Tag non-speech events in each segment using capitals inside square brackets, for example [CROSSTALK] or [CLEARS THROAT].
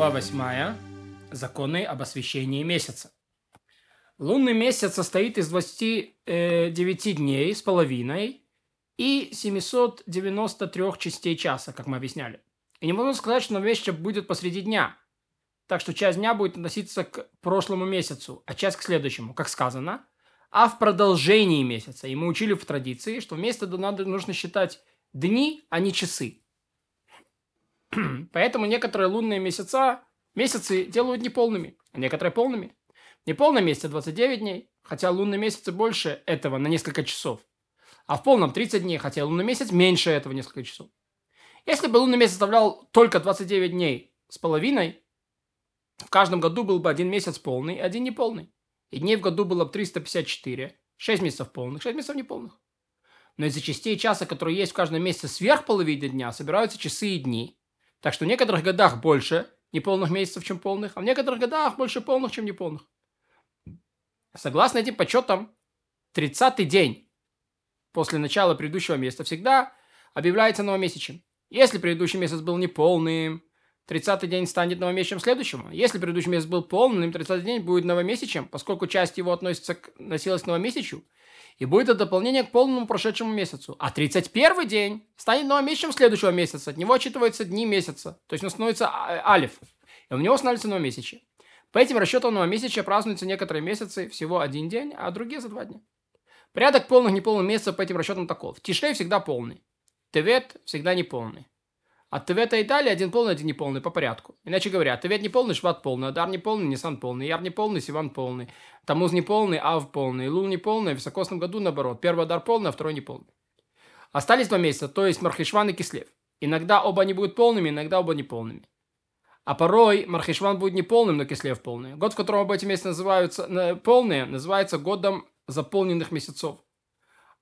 Глава 8. Законы об освещении месяца. Лунный месяц состоит из 29 дней с половиной и 793 частей часа, как мы объясняли. И не можно сказать, что месяц будет посреди дня. Так что часть дня будет относиться к прошлому месяцу, а часть к следующему, как сказано. А в продолжении месяца. И мы учили в традиции, что вместо надо нужно считать дни, а не часы. [CLEARS THROAT] Поэтому некоторые лунные месяца, месяцы делают неполными, а некоторые полными. Неполный месяц 29 дней, хотя лунный месяц больше этого на несколько часов. А в полном 30 дней, хотя лунный месяц меньше этого несколько часов. Если бы лунный месяц составлял только 29 дней с половиной, в каждом году был бы один месяц полный и один неполный. И дней в году было бы 354, 6 месяцев полных, 6 месяцев неполных. Но из-за частей часа, которые есть в каждом месяце сверх половины дня, собираются часы и дни. Так что в некоторых годах больше неполных месяцев, чем полных, а в некоторых годах больше полных, чем неполных. Согласно этим подсчетам, 30-й день после начала предыдущего месяца всегда объявляется новомесячем. Если предыдущий месяц был неполным, 30-й день станет новомесячем следующему. Если предыдущий месяц был полным, 30-й день будет новомесячем, поскольку часть его относится к, носилась к новомесячу, и будет это дополнение к полному прошедшему месяцу. А 31 день станет новомесячем следующего месяца. От него отчитываются дни месяца. То есть он становится а, алиф. И у него становится новомесячие. По этим расчетам новомесячия празднуются некоторые месяцы всего один день, а другие за два дня. Порядок полных и неполных месяцев по этим расчетам таков. Тишей всегда полный. Тевет всегда неполный. От Тевета и далее один полный, один неполный по порядку. Иначе говоря, Тевет неполный, Шват полный, Адар неполный, Нисан полный, Яр неполный, Сиван полный, Тамуз неполный, Ав полный, Лул неполный, в високосном году наоборот. Первый Адар полный, а второй неполный. Остались два месяца, то есть Мархишван и Кислев. Иногда оба они будут полными, иногда оба неполными. А порой Мархишван будет неполным, но Кислев полный. Год, в котором оба эти месяца называются полные, называется годом заполненных месяцев.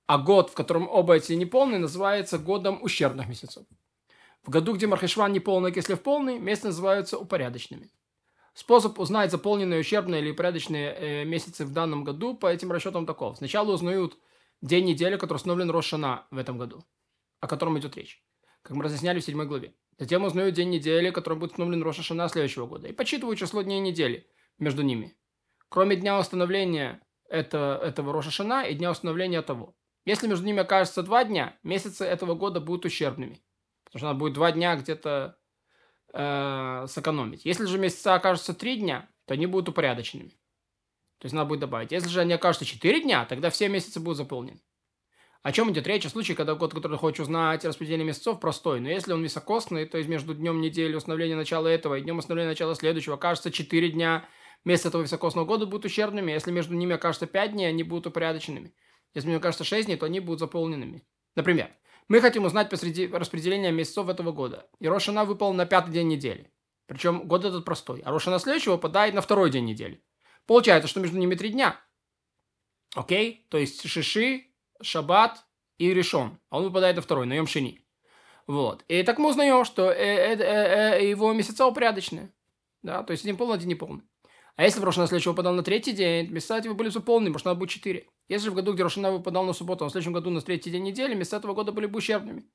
А год, в котором оба эти неполные, называется годом ущербных месяцев. В году, где Мархешван не полный, а Кислев полный, месяцы называются упорядочными. Способ узнать заполненные, ущербные или упорядоченные э, месяцы в данном году по этим расчетам таков. Сначала узнают день недели, который установлен Рошана в этом году, о котором идет речь, как мы разъясняли в седьмой главе. Затем узнают день недели, который будет установлен Рошашана следующего года, и подсчитывают число дней недели между ними. Кроме дня установления это, этого Рошашана и дня установления того. Если между ними окажется два дня, месяцы этого года будут ущербными. Потому что надо будет два дня где-то э, сэкономить. Если же месяца окажутся три дня, то они будут упорядоченными. То есть надо будет добавить. Если же они окажутся четыре дня, тогда все месяцы будут заполнены. О чем идет речь? О случае, когда год, который хочешь узнать, распределение месяцев простой. Но если он високосный, то есть между днем недели установления начала этого и днем установления начала следующего окажется 4 дня, месяц этого високосного года будут ущербными. Если между ними окажется 5 дней, они будут упорядоченными. Если мне кажется 6 дней, то они будут заполненными. Например, мы хотим узнать посреди распределения месяцев этого года. И Рошана выпал на пятый день недели. Причем год этот простой. А Рошана следующего выпадает на второй день недели. Получается, что между ними три дня. Окей? То есть Шиши, Шаббат и Решон. А он выпадает на второй, на Йом. Вот. И так мы узнаем, что э, э, э, его месяца упорядоченные. Да, то есть один полный, один неполный. А если в Рошана следующего выпадал на третий день, месяца эти были заполнены, потому что надо будет четыре. Если в году, где Рошана выпадал на субботу, а в следующем году на третий день недели, месяца этого года были бы ущербными.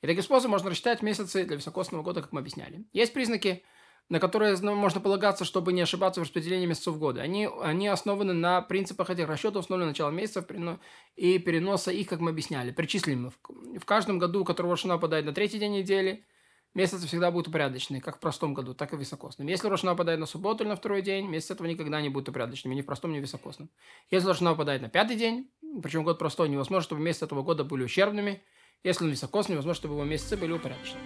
И таким способом можно рассчитать месяцы для високосного года, как мы объясняли. Есть признаки, на которые можно полагаться, чтобы не ошибаться в распределении месяцев года. Они, они основаны на принципах этих расчетов, установленных начала месяца и переноса их, как мы объясняли, причислимы. В каждом году, у которого Рошана выпадает на третий день недели, месяцы всегда будут упорядочены, как в простом году, так и в високосном. Если Рошана выпадает на субботу или на второй день, месяц этого никогда не будет упорядоченными, ни в простом, ни в високосном. Если Рошана выпадает на пятый день, причем год простой, невозможно, чтобы месяцы этого года были ущербными. Если он високосный, невозможно, чтобы его месяцы были упорядочены.